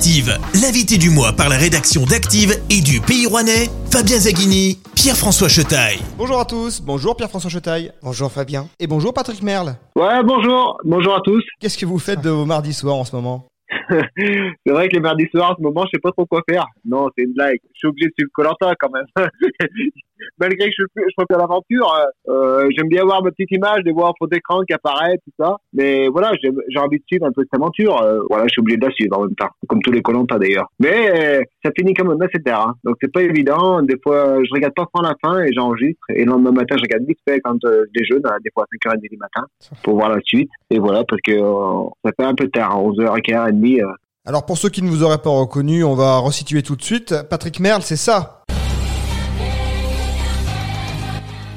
Active, l'invité du mois par la rédaction d'Active et du Pays Rouennais, Fabien Zaghini, Pierre-François Chetaille. Bonjour à tous, bonjour Pierre-François Chetaille. Bonjour Fabien. Et bonjour Patrick Merle. Ouais, bonjour, bonjour à tous. Qu'est-ce que vous faites de vos mardis soirs en ce moment c'est vrai que les mardis soirs, en ce moment, je sais pas trop quoi faire. Non, c'est une blague. Je suis obligé de suivre Colanta quand même. Malgré que je, je fais l'aventure, euh, j'aime bien voir ma petite image, de voir faux d'écran qui apparaît, tout ça. Mais voilà, j'ai envie de suivre un peu cette aventure. Euh, voilà, je suis obligé de la suivre en même temps, comme tous les Colanta d'ailleurs. Mais euh, ça finit quand même assez tard. Hein. Donc c'est pas évident. Des fois, je regarde pas à la fin et j'enregistre. Et le lendemain matin, je regarde vite fait quand euh, je déjeune, des fois à 5h30 du matin, pour voir la suite. Et voilà, parce que euh, ça fait un peu tard, 11h15, 30 alors pour ceux qui ne vous auraient pas reconnu, on va resituer tout de suite. Patrick Merle, c'est ça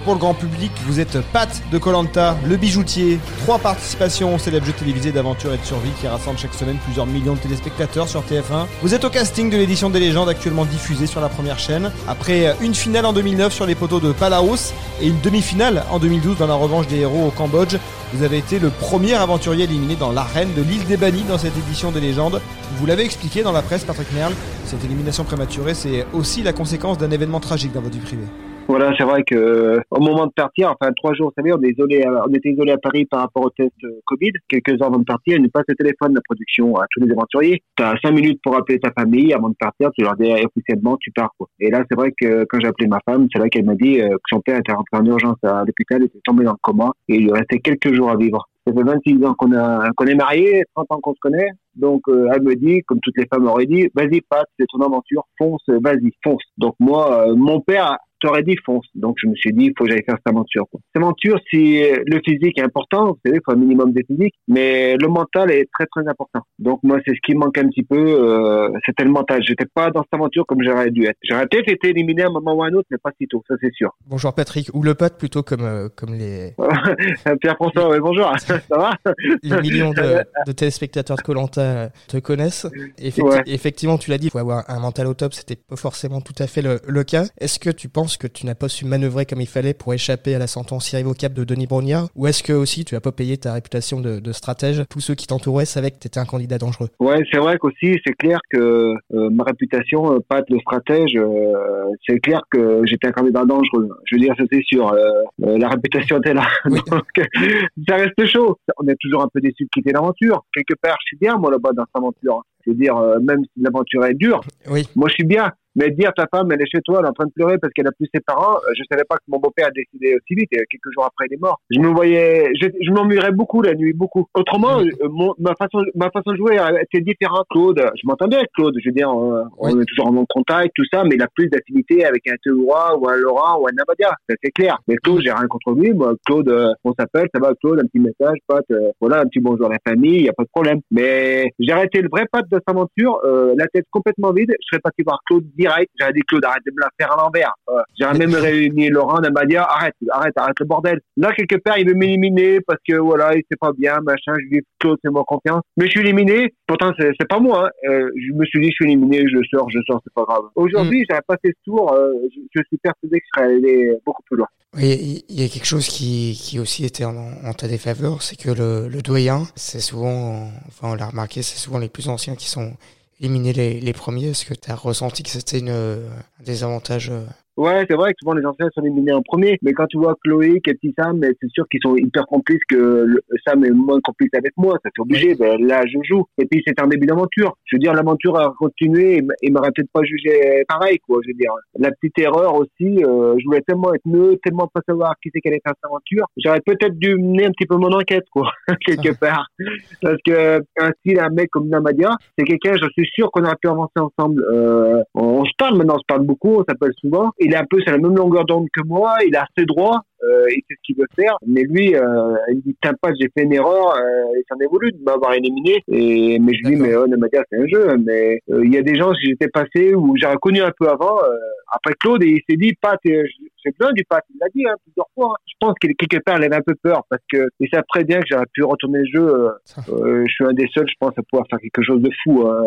Pour le grand public, vous êtes Pat de Colanta, le bijoutier. Trois participations au célèbre jeu télévisé d'aventure et de survie qui rassemble chaque semaine plusieurs millions de téléspectateurs sur TF1. Vous êtes au casting de l'édition des légendes actuellement diffusée sur la première chaîne. Après une finale en 2009 sur les poteaux de Palaos et une demi-finale en 2012 dans la revanche des héros au Cambodge, vous avez été le premier aventurier éliminé dans l'arène de l'île des bannis dans cette édition des légendes. Vous l'avez expliqué dans la presse, Patrick Merle, cette élimination prématurée, c'est aussi la conséquence d'un événement tragique dans votre vie privée. Voilà, c'est vrai que au moment de partir, enfin trois jours, vous savez, on, est isolé, on était isolé à Paris par rapport au test euh, Covid. Quelques heures avant de partir, ils nous passent le téléphone de la production à tous les aventuriers. Tu as cinq minutes pour appeler ta famille avant de partir. Tu leur dis officiellement, tu pars. Quoi. Et là, c'est vrai que quand j'ai appelé ma femme, c'est là qu'elle m'a dit euh, que son père était rentré en urgence à l'hôpital, était tombé dans le coma et il lui restait quelques jours à vivre. Ça fait 26 ans qu'on qu'on est mariés, 30 ans qu'on se connaît. Donc euh, elle me dit, comme toutes les femmes auraient dit, vas-y Pat, c'est ton aventure, fonce, vas-y, fonce. Donc moi, mon père t'aurais dit fonce. Donc je me suis dit, il faut que j'aille faire cette aventure. Quoi. Cette aventure, si le physique est important, vous savez, il faut un minimum de physique, mais le mental est très très important. Donc moi, c'est ce qui manque un petit peu, euh, c'était le mental. J'étais pas dans cette aventure comme j'aurais dû être. J'aurais peut-être été éliminé à un moment ou à un autre, mais pas si tôt, ça c'est sûr. Bonjour Patrick, ou le pote plutôt comme euh, comme les. Pierre-François, oui, bonjour, ça va? Les millions de, de téléspectateurs de Colanta te connaissent. Effectivement, tu l'as dit, il faut avoir un mental au top, c'était pas forcément tout à fait le, le cas. Est-ce que tu penses que tu n'as pas su manœuvrer comme il fallait pour échapper à la sentence irrévocable de Denis Brognard Ou est-ce que aussi tu as pas payé ta réputation de, stratège? Tous ceux qui t'entouraient savaient que tu étais un candidat dangereux. Ouais, c'est vrai qu'aussi, c'est clair que euh, ma réputation, euh, pas de stratège, euh, c'est clair que j'étais un candidat dangereux. Je veux dire, ça c'est sûr. la réputation était là. Donc, ça reste chaud. On est toujours un peu déçu de quitter l'aventure. Quelque part, je suis bien, moi, là-bas, dans cette aventure. Je veux dire, même si l'aventure est dure, oui. moi, je suis bien. Mais dire ta femme, elle est chez toi, elle est en train de pleurer parce qu'elle a plus ses parents, euh, je savais pas que mon beau-père a décidé aussi vite, et quelques jours après il est mort. Je me voyais, je, je beaucoup la nuit, beaucoup. Autrement, euh, mon, ma façon, ma façon de jouer était différente. Claude, je m'entendais avec Claude, je veux dire, on, est toujours en contact, tout ça, mais il a plus d'affinité avec un Théoura ou un Laurent ou un Nabadia, c'est clair. Mais Claude, j'ai rien contre lui, moi, Claude, euh, on s'appelle, ça va Claude, un petit message, pote, voilà, un petit bonjour à la famille, il y a pas de problème. Mais j'ai arrêté le vrai pote de cette aventure, la tête complètement vide, je serais parti voir Claude direct, j'aurais dit Claude arrête de me la faire à l'envers. Euh, J'ai même réuni Laurent, elle m'a dit arrête, arrête, arrête le bordel. Là, quelque part, il veut m'éliminer parce que voilà, il sait pas bien, machin. Je lui dis Claude, c'est moi confiance. Mais je suis éliminé. Pourtant, c'est pas moi. Hein. Euh, je me suis dit, je suis éliminé, je sors, je sors, c'est pas grave. Aujourd'hui, mm. j'avais passé ce tour. Euh, je, je, suis persuadé que je serais allé beaucoup plus loin. Oui, il y a quelque chose qui, qui aussi était en, en ta défaveur, c'est que le, le doyen, c'est souvent, enfin on l'a remarqué, c'est souvent les plus anciens qui sont éliminer les, premiers Est-ce que tu as ressenti que c'était une, un désavantage euh, Ouais, c'est vrai que souvent les anciens sont éliminés en premier, mais quand tu vois Chloé, et petit Sam, c'est sûr qu'ils sont hyper complices que Sam est moins complice avec moi, ça c'est obligé, ben, là je joue. Et puis c'est un début d'aventure. Je veux dire, l'aventure a continué et, m'aurait peut-être pas jugé pareil, quoi. Je veux dire, la petite erreur aussi, euh, je voulais tellement être neutre, tellement pas savoir qui c'est qu'elle est cette aventure. J'aurais peut-être dû mener un petit peu mon enquête, quoi, quelque part. Parce que un style, un mec comme Namadia, c'est quelqu'un, je suis sûr qu'on aurait pu avancer ensemble. Euh, on se parle maintenant, on se parle beaucoup, on s'appelle souvent il est un peu sur la même longueur d'onde que moi, il a assez droit, euh, il sait ce qu'il veut faire, mais lui, euh, il dit pas, j'ai fait une erreur, euh, et s'en est voulu de m'avoir éliminé. Et mais je lui dis mais oh, c'est un jeu, mais euh, il y a des gens que j'étais passé ou j'aurais connu un peu avant. Euh, après Claude, et il s'est dit Pat, j'ai besoin du Pat, il l'a dit hein, plusieurs fois. Hein. Je pense qu'il quelque part, il avait un peu peur parce que il savait très bien que j'aurais pu retourner le jeu. je suis un des seuls, je pense, à pouvoir faire quelque chose de fou. Hein.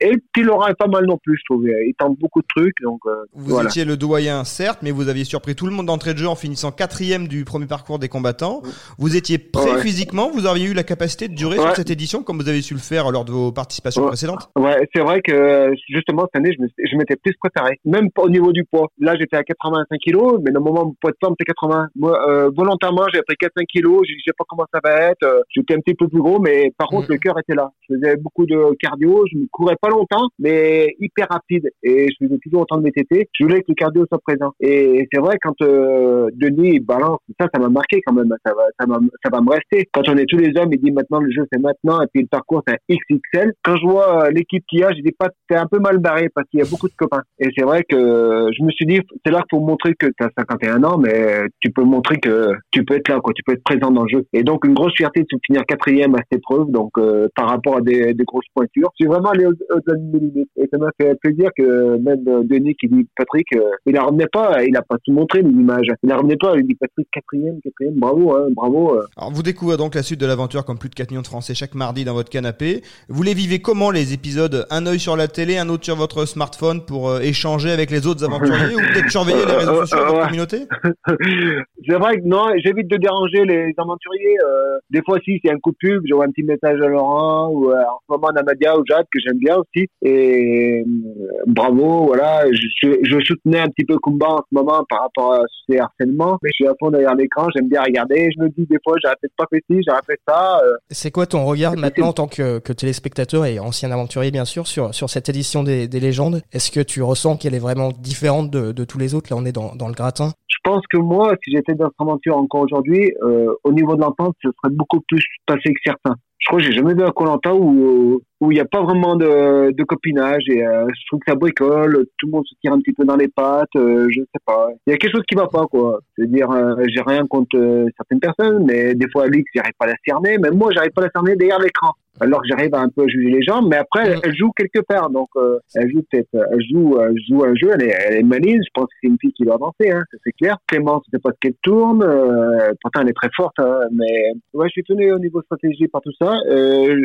Et petit Laurent est pas mal non plus, je trouve. Il tente beaucoup de trucs, donc vous étiez le doyen, certes, mais vous aviez surpris tout le monde d'entrée de jeu en finissant 4 quatrième du premier parcours des combattants. Vous étiez prêt physiquement, vous auriez eu la capacité de durer sur cette édition comme vous avez su le faire lors de vos participations précédentes Ouais, c'est vrai que justement cette année, je m'étais plus préparé, même au niveau du poids. Là, j'étais à 85 kilos, mais normalement, mon poids de forme, c'était 80. Moi, euh, volontairement, j'ai pris 4-5 kilos, je sais pas comment ça va être, euh, j'étais un petit peu plus gros, mais par contre, mm. le cœur était là. Je faisais beaucoup de cardio, je ne courais pas longtemps, mais hyper rapide, et je faisais toujours autant de VTT. Je voulais que le cardio soit présent. Et c'est vrai, quand euh, Denis balance, ça, ça m'a marqué quand même, ça va, ça, va, ça va me rester. Quand on est tous les hommes, il dit maintenant, le jeu, c'est maintenant, et puis le parcours, c'est un XXL. Quand je vois euh, l'équipe qu'il y a, je dis pas, t'es un peu mal barré, parce qu'il y a beaucoup de copains. Et c'est vrai que je me suis dit, c'est là faut montrer que tu as 51 ans, mais tu peux montrer que tu peux être là, quoi, tu peux être présent dans le jeu. Et donc une grosse fierté de finir quatrième à cette épreuve, donc euh, par rapport à des, grosses pointures. Je suis vraiment allé au-delà de limites. Et ça m'a fait plaisir que même euh, Denis qui dit Patrick, euh, il la revenait pas, il a pas tout montré l'image. Il la revenait pas, il dit Patrick quatrième, quatrième, bravo, hein, bravo. Alors vous découvrez donc la suite de l'aventure comme plus de 4 millions de Français chaque mardi dans votre canapé. Vous les vivez comment les épisodes? Un œil sur la télé, un autre sur votre smartphone pour échanger avec les autres aventuriers ou peut-être surveiller les réseaux sociaux de votre communauté? C'est vrai que non, j'évite de déranger les aventuriers. Euh, des fois, si c'est un coup de pub, j'envoie un petit message à Laurent ou euh, en ce moment Namadia ou Jade que j'aime bien aussi. Et euh, bravo, voilà. Je, je, soutenais un petit peu Kumba en ce moment par rapport à ces harcèlements, mais je suis à fond derrière l'écran. J'aime bien regarder. Je me dis des fois, j'aurais peut-être pas fait ci, j'aurais fait ça. C'est quoi ton regard maintenant en tant que, que, téléspectateur et ancien aventurier bien sûr sur sur cette édition des, des légendes? Est-ce que tu ressens qu'elle est vraiment différente de, de tous les autres? Là, on est dans, dans le gratin. Je pense que moi, si j'étais dans cette aventure encore aujourd'hui, euh, au niveau de l'entente, ce serait beaucoup plus passé que certains. Je crois que j'ai jamais vu un Colanta où où il n'y a pas vraiment de, de copinage et euh, je trouve que ça bricole, tout le monde se tire un petit peu dans les pattes, euh, je sais pas. Il y a quelque chose qui va pas quoi. C'est-à-dire, euh, j'ai rien contre certaines personnes, mais des fois Alix, j'arrive pas à la cerner, même moi, j'arrive pas à la cerner derrière l'écran alors que j'arrive à un peu juger les gens, mais après mm. elle, joue quelque part, donc euh, elle joue peut-être, elle joue, elle joue un jeu, elle est, elle est maligne, je pense que c'est une fille qui doit avancer, hein, c'est clair. Clémence, c'est pas ce qu'elle tourne, euh, pourtant elle est très forte, hein, mais ouais, je suis étonné au niveau stratégie par tout ça. Euh,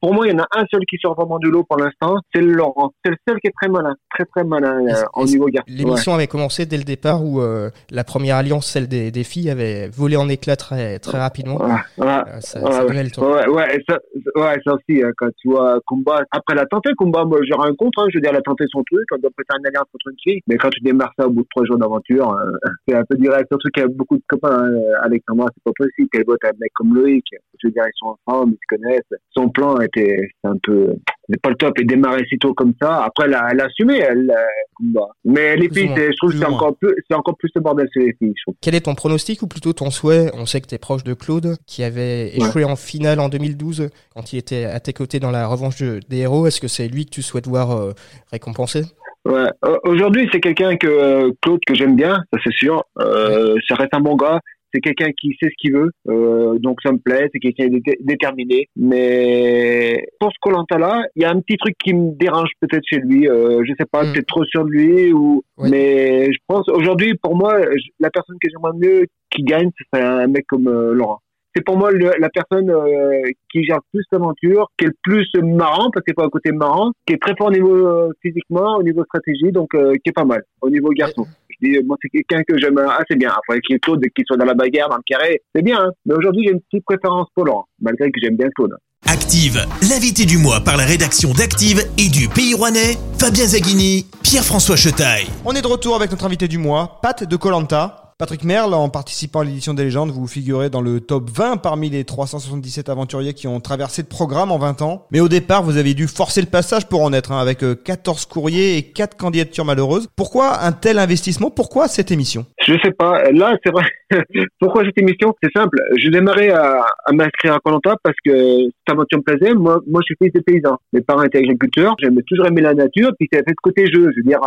pour moi, il y en a un seul qui sort vraiment du lot pour l'instant, c'est le Laurent, c'est le seul qui est très malin, très très malin euh, au niveau garçon. L'émission avait commencé dès le départ où euh, la première alliance, celle des, des, filles, avait volé en éclats très très rapidement. Ouais, ça, ça ouais, ouais, ça, ouais, ça aussi, hein, quand tu vois combat, après la tenter, combat, moi j'ai rien contre, hein, je veux dire, elle a tenté son truc, on doit faire une alliance contre une fille, mais quand tu démarres ça au bout de trois jours d'aventure, euh, c'est un peu direct, surtout qu'il y a beaucoup de copains, hein, Alexandra, c'est pas possible qu'elle vote un mec comme Loïc, je veux dire, ils sont ensemble, ils se connaissent, son plan était un peu, c'est pas le top, et démarrer si tôt comme ça, après elle a, elle a assumé, elle, combat. Mais les filles, je trouve que c'est encore plus, c'est encore plus le bordel sur les filles, je trouve. Quel est ton pronostic, ou plutôt ton souhait? On sait que t'es proche de Claude, qui avait échoué en finale en 2012, quand il était à tes côtés dans la revanche des héros. Est-ce que c'est lui que tu souhaites voir euh, récompensé Ouais. Aujourd'hui, c'est quelqu'un que euh, Claude que j'aime bien, ça c'est sûr. Euh, Ça reste un bon gars. C'est quelqu'un qui sait ce qu'il veut, euh, donc ça me plaît. C'est quelqu'un déterminé. Mais pour ce Colanta là, il y a un petit truc qui me dérange peut-être chez lui. Euh, je sais pas, mm. peut-être trop sur lui ou. Mais je pense aujourd'hui, pour moi, la personne que j'aimerais mieux qui gagne, c'est un mec comme Laurent c'est pour moi la personne euh, qui gère plus l'aventure, qui est le plus marrant, parce qu'il pas un côté marrant, qui est très fort au niveau euh, physiquement, au niveau stratégie, donc euh, qui est pas mal, au niveau garçon. Je dis, moi, c'est quelqu'un que j'aime assez bien. Après, qu'il y ait Claude, qu'il soit dans la bagarre, dans le carré, c'est bien. Hein. Mais aujourd'hui, j'ai une petite préférence pour Laurent, malgré que j'aime bien Claude. Active, l'invité du mois par la rédaction d'Active et du Pays Rouennais, Fabien Zaghini, Pierre-François Chetaille. On est de retour avec notre invité du mois, Pat de Colanta. Patrick Merle, en participant à l'édition des légendes, vous figurez dans le top 20 parmi les 377 aventuriers qui ont traversé le programme en 20 ans. Mais au départ, vous avez dû forcer le passage pour en être, hein, avec 14 euh, courriers et 4 candidatures malheureuses. Pourquoi un tel investissement? Pourquoi cette émission? Je sais pas. Là, c'est vrai. Pourquoi cette émission? C'est simple. Je démarrais à, à m'inscrire à Colanta parce que aventure me plaisait. Moi, moi, je suis fils de paysan. Mes parents étaient agriculteurs. J'aimais toujours aimer la nature. Puis c'est fait ce côté jeu. Je veux dire,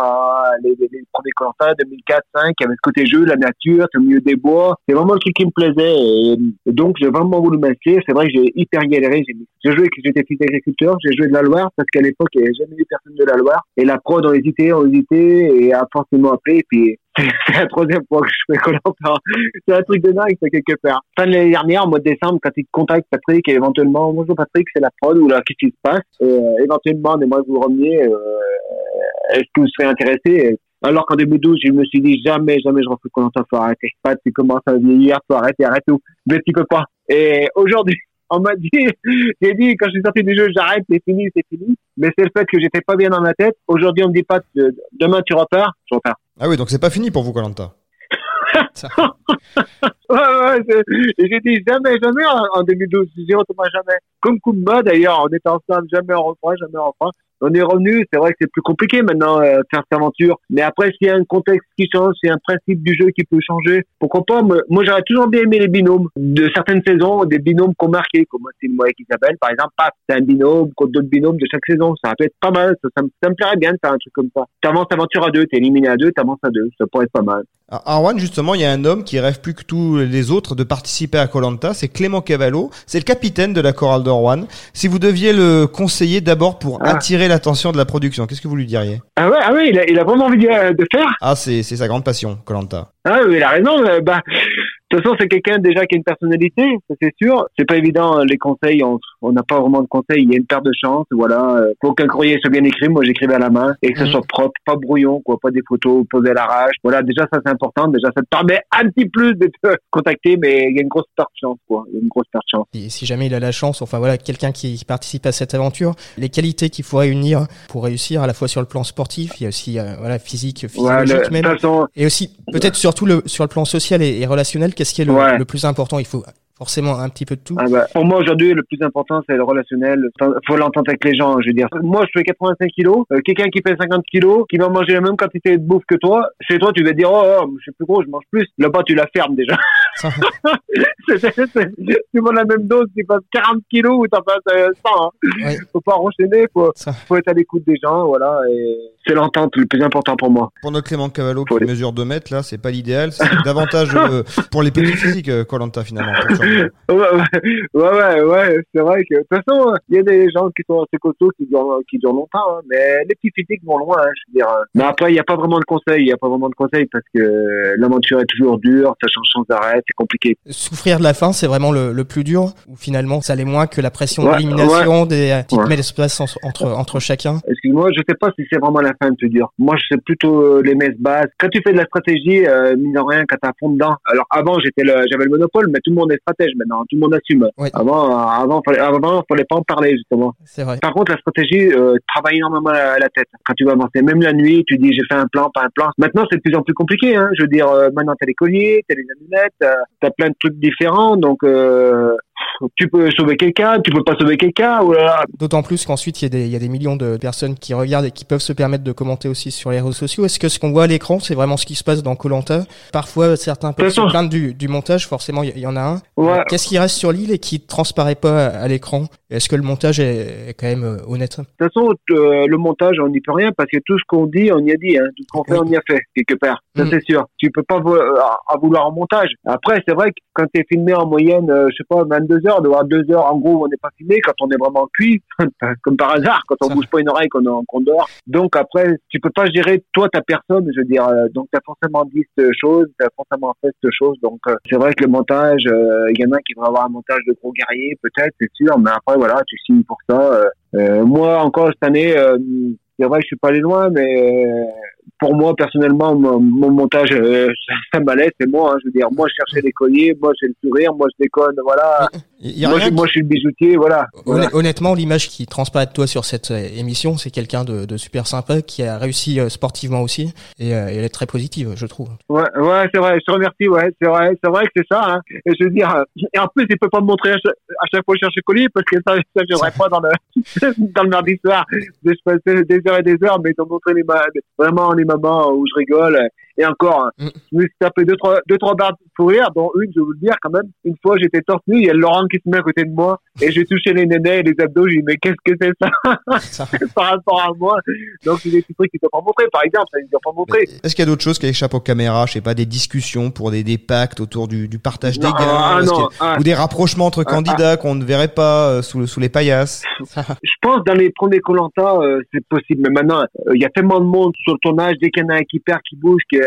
les, les, les premiers Colanta 2004, 2005, il y avait ce côté jeu, la nature au milieu des bois. C'est vraiment le truc qui me plaisait. Et, donc, j'ai vraiment voulu m'inscrire. C'est vrai que j'ai hyper galéré. J'ai joué, j'étais fils d'agriculteur. J'ai joué de la Loire parce qu'à l'époque, il n'y avait jamais eu personne de la Loire. Et la prod ont hésité, ont hésité et a forcément appelé. Et puis, c'est la troisième fois que je fais Colanta. C'est un truc de dingue, ça, quelque part. Fin de l'année dernière, en mois de décembre, quand il contacte Patrick et éventuellement, bonjour Patrick, c'est la prod ou là, qu'est-ce qui se passe? Euh, éventuellement, on aimerait que vous reveniez, euh, est-ce que vous serez intéressé? Alors qu'en 2012, je me suis dit jamais, jamais je refais Colanta, faut arrêter. Pat, tu commences à vieillir, faut arrêter, arrête tout. Mais tu peux pas. Et aujourd'hui, on m'a dit, j'ai dit, quand je suis sorti du jeu, j'arrête, c'est fini, c'est fini. Mais c'est le fait que j'étais pas bien dans ma tête. Aujourd'hui, on me dit pas, demain tu repars, je repars. Ah oui, donc c'est pas fini pour vous, Colanta. ouais, ouais, j'ai dit jamais, jamais en 2012. Je dis autrement jamais. Comme Kumba d'ailleurs, on était ensemble, jamais on refera, jamais on refera on est revenu. C'est vrai que c'est plus compliqué maintenant euh, faire cette aventure. Mais après, s'il y a un contexte qui change, s'il y a un principe du jeu qui peut changer, pourquoi pas? Moi, j'aurais toujours bien aimé les binômes de certaines saisons, des binômes qu'on marqué, comme c'est moi avec Isabelle, par exemple. Pas c'est un binôme contre d'autres binômes de chaque saison. Ça peut être pas mal. Ça, me, plairait bien de faire un truc comme ça. T'avances aventure à deux, t'es éliminé à deux, t'avances à deux. Ça pourrait être pas mal. Arwan, justement, il y a un homme qui rêve plus que tous les autres de participer à Colanta, c'est Clément Cavallo. C'est le capitaine de la chorale d'Orwan. Si vous deviez le conseiller d'abord pour ah. attirer l'attention de la production, qu'est-ce que vous lui diriez? Ah ouais, ah ouais, il a, il a vraiment envie de, faire. Ah, c'est sa grande passion, Colanta. Ah oui, il a raison. Euh, bah, de toute façon, c'est quelqu'un déjà qui a une personnalité, ça c'est sûr. C'est pas évident euh, les conseils, on n'a pas vraiment de conseils. Il y a une perte de chance, voilà. Faut qu'un courrier soit bien écrit. Moi, j'écrivais à la main et que ce mhm. soit propre, pas brouillon, quoi, pas des photos posées à l'arrache. Voilà, déjà ça c'est important. Déjà, ça te permet un petit plus de te contacter, mais il y a une grosse perte de chance, quoi. Il y a une grosse perte de chance. Et si jamais il a la chance, enfin voilà, quelqu'un qui participe à cette aventure, les qualités qu'il faut réunir pour réussir à la fois sur le plan sportif, il y a aussi euh, voilà physique, physiologique même, et aussi peut-être surtout le, sur le plan social et, relationnel, qu'est-ce qui est le, le plus important? Il faut forcément un petit peu de tout. Ah bah, pour moi aujourd'hui le plus important c'est le relationnel. Faut l'entendre avec les gens. Je veux dire, moi je fais 85 kilos, euh, quelqu'un qui fait 50 kilos, qui va manger la même quantité de bouffe que toi, chez toi tu vas dire oh, oh je suis plus gros, je mange plus. Là-bas tu la fermes déjà. tu vois la même dose, tu passes 40 kilos ou t'en passes 100. Hein. Faut pas enchaîner, faut, faut être à l'écoute des gens, voilà. C'est l'entente le plus important pour moi. Pour notre Clément Cavallo qui mesure 2 mètres là, c'est pas l'idéal. C'est davantage euh, pour les petits physiques, euh, Colanta finalement ouais, ouais, ouais, c'est vrai que de toute façon, il y a des gens qui sont assez costauds qui durent, qui durent longtemps, hein, mais les petits physiques vont loin, hein, je veux dire. Mais après, il n'y a pas vraiment de conseils, il n'y a pas vraiment de conseils parce que l'aventure est toujours dure, ça change sans arrêt, c'est compliqué. Souffrir de la fin, c'est vraiment le, le, plus dur, ou finalement, ça l'est moins que la pression d'élimination des qui te met l'espace entre, entre chacun. Excuse-moi, je sais pas si c'est vraiment la fin le plus dur. Moi, je sais plutôt euh, les messes basses. Quand tu fais de la stratégie, euh, mine de rien, quand t'as fond dedans. Alors avant, j'étais le, j'avais le monopole, mais tout le monde est stratège maintenant. Tout le monde assume. Avant, avant, fallait, avant, fallait pas en parler justement. C'est vrai. Par contre, la stratégie euh, travaille énormément à la tête. Quand tu vas avancer, même la nuit, tu dis j'ai fait un plan, pas un plan. Maintenant, c'est de plus en plus compliqué. Hein. Je veux dire, euh, maintenant t'as les colliers, t'as les amulettes, t'as plein de trucs différents. Donc euh, tu peux sauver quelqu'un, tu peux pas sauver quelqu'un. Voilà. D'autant plus qu'ensuite il y, y, a des millions de personnes qui regardent et qui peuvent se permettre de commenter aussi sur les réseaux sociaux. Est-ce que ce qu'on voit à l'écran, c'est vraiment ce qui se passe dans Colanta Parfois, certains peuvent se plaindre du, du, montage. Forcément, il y, en a un. Ouais. Qu'est-ce qui reste sur l'île et qui transparaît pas à, l'écran? Est-ce que le montage est, quand même euh, honnête? De toute façon, euh, le montage, on n'y peut rien parce que tout ce qu'on dit, on y a dit. Hein. Tout ce qu'on fait, on y a fait quelque part. Ça, mm. c'est sûr. Tu peux pas à vouloir en montage. Après, c'est vrai que quand tu es filmé en moyenne, euh, je sais pas, 22 heures, de voir deux heures, en gros, on n'est pas filmé quand on est vraiment cuit, comme par hasard, quand on bouge pas une oreille, qu'on dort. Donc après, tu peux pas gérer toi ta personne, je veux dire. Euh, donc tu as forcément dit cette chose, tu as forcément fait cette chose. Donc euh, c'est vrai que le montage, il y en a qui vont avoir un montage de gros guerriers, peut-être, c'est sûr. Mais après voilà, tu signes pour ça. moi encore cette année, c'est vrai que je suis pas allé loin, mais pour moi personnellement mon, montage euh, ça, m'allait c'est moi hein, je veux dire. Moi je cherchais des colliers moi j'ai le sourire moi je déconne voilà moi, je, moi, je, suis le bijoutier voilà, honnêtement l'image qui transparaît de toi sur cette euh, émission c'est quelqu'un de, de, super sympa qui a réussi euh, sportivement aussi et, elle est très positive je trouve ouais ouais c'est vrai je te remercie ouais c'est vrai c'est vrai que c'est ça hein. et je veux dire et en plus il peut pas me montrer à chaque, fois que je cherche collier parce que ça ça viendrait pas dans le dans le mardi soir de se passer des heures et des heures mais de montrer les vraiment les où je rigole. Et encore, mm. je me suis tapé deux, trois, deux, trois barres pour rire, dont une, je vais vous le dire quand même. Une fois, j'étais torse nu, il y a Laurent qui se met à côté de moi, et j'ai touché les nénés et les abdos, j'ai dit, mais qu'est-ce que c'est ça? Par rapport à moi. Donc, c'est des petits trucs qui ne pas montrer, par exemple, ça ne doivent pas montrer. Est-ce qu'il y a d'autres choses qui échappent aux caméras? Je sais pas, des discussions pour des, des pactes autour du, du partage des gains, ah, ah. ou des rapprochements entre ah, candidats qu'on ne verrait pas euh, sous, sous les paillasses? je pense dans les premiers Colanta, euh, c'est possible, mais maintenant, euh, il y a tellement de monde sur le tournage, dès qu'il y en a un qui perd, qui bouge, que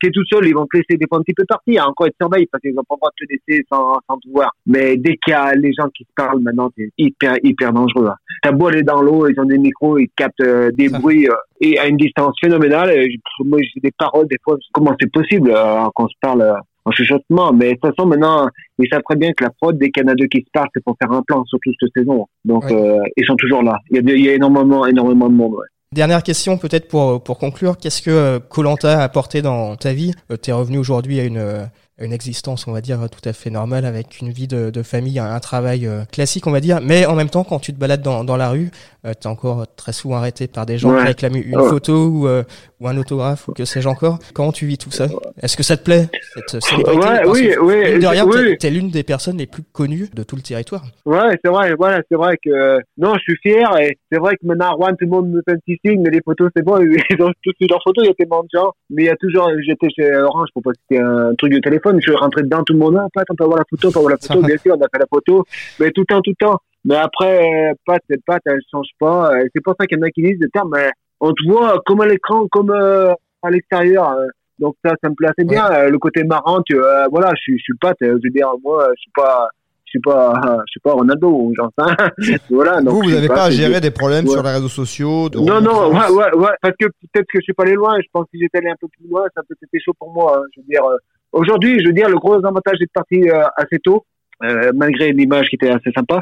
tu es tout seul, ils vont te laisser des fois un petit peu partir. Encore, ils te surveillent parce qu'ils n'ont pas le droit de te laisser sans, sans te voir. Mais dès qu'il y a les gens qui se parlent maintenant, c'est hyper, hyper dangereux. Hein. T'as beau aller dans l'eau, ils ont des micros, ils captent euh, des bruits euh, et à une distance phénoménale. Et, moi, j'ai des paroles des fois. Comment c'est possible euh, qu'on se parle en chuchotement? Mais de toute façon, maintenant, ils savent très bien que la prod, des Canadiens qui se parlent, c'est pour faire un plan, surtout cette saison. Donc, ils sont toujours là. Il y a, il y a énormément, énormément de monde. Ouais. Dernière question peut-être pour, pour conclure, qu'est-ce que Colanta a apporté dans ta vie? Tu es revenu aujourd'hui à une, une existence, on va dire, tout à fait normale, avec une vie de, famille, un, travail euh, classique, on va dire. Mais en même temps, quand tu te balades dans, dans la rue, euh, tu es encore très souvent arrêté par des gens qui réclament une photo ou, euh, ou un autographe ou que sais-je encore. Comment tu vis tout ça? Est-ce que ça te plaît, cette célébrité? Oui, oui. De rien, oui. t'es, l'une des personnes les plus connues de tout le territoire. Ouais, c'est vrai, voilà, c'est vrai que... Non, je suis fier et c'est vrai que maintenant, Rouen, tout le monde me fait un petit signe, mais les photos, c'est bon, ils ont tous leurs photos, il y a tellement de gens. Mais il y a toujours... J'étais chez Orange pour passer un truc de téléphone, je suis rentré dedans, tout le monde, ah, Pat, on peut avoir la photo, on peut avoir la photo, bien sûr, on a fait la photo, mais tout le temps, tout le temps. Mais après, Pat, cette Pat, elle change pas. C'est pour ça qu'il y en a qui disent, mais on te voit comme à l'écran, comme euh, à l'extérieur. Donc ça, ça me plaît assez bien. Le côté marrant, tu, euh, voilà, je, je suis Pat, je veux dire, moi, je suis pas je suis pas je suis pas Ronaldo ou genre ça voilà donc vous vous n'avez pas, à gérer des problèmes sur les réseaux sociaux de non non ouais, ouais, ouais, parce que peut-être que je suis pas allé loin je pense que si j'étais allé un peu plus loin ça peut être chaud pour moi hein. je veux dire euh, Aujourd'hui, je veux dire, le gros avantage d'être parti euh, assez tôt, euh, malgré l'image qui était assez sympa,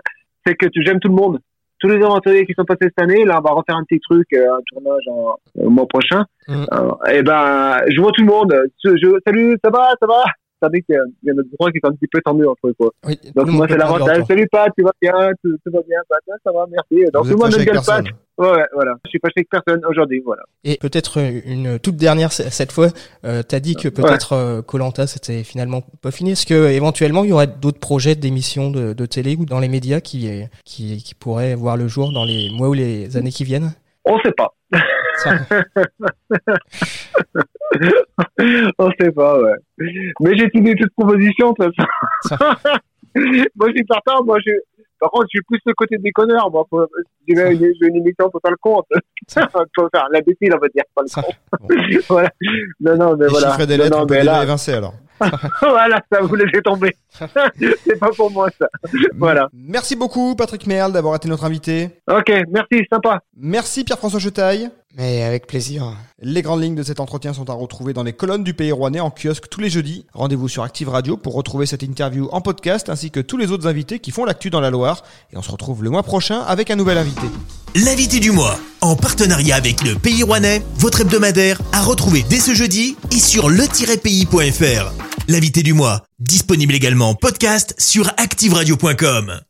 c'est que j'aime tout le monde. Tous les aventuriers qui sont passés cette année, là, on va refaire un petit truc, euh, un tournage en, au mois prochain. Mm. et ben, je vois tout le monde. Je, salut, ça va, ça va? Savez qu'il y, a notre droit qui est un petit peu tendu entre eux. Quoi. Oui, Donc moi, c'est l'avantage. Salut Pat, tu vas bien, tout, va bien, Pat, ça va, merci. Donc tout le monde ne gueule pas. Ouais, voilà. Je suis pas chez personne aujourd'hui, voilà. Et peut-être une toute dernière cette fois, euh, t'as dit que peut-être euh, Colanta c'était finalement pas fini. Est-ce que éventuellement il y aurait d'autres projets d'émissions de, de, télé ou dans les médias qui, qui qui pourraient voir le jour dans les mois ou les années qui viennent? On sait pas. On sait pas, ouais. Mais j'ai étudié toute proposition, de toute façon. moi, je suis partant. Moi, je... Par contre, je suis plus le côté déconneur. Moi, j'ai une émission pour faire le compte. pour faire l'imbécile, on va dire, pas le compte. voilà. Non, non, mais Les voilà. chiffres des lettres, non, on peut là... évincer, alors. voilà, ça vous laissez tomber. c'est pas pour moi ça. Voilà. Merci beaucoup Patrick Merle d'avoir été notre invité. Ok, merci, sympa. Merci Pierre-François Chetaille. Mais avec plaisir. Les grandes lignes de cet entretien sont à retrouver dans les colonnes du Pays Rouennais en kiosque tous les jeudis. Rendez-vous sur Active Radio pour retrouver cette interview en podcast ainsi que tous les autres invités qui font l'actu dans la Loire. Et on se retrouve le mois prochain avec un nouvel invité. L'invité du mois, en partenariat avec le Pays Rouennais, votre hebdomadaire, à retrouver dès ce jeudi et sur le-pays.fr. L'invité du mois, disponible également en podcast sur activeradio.com.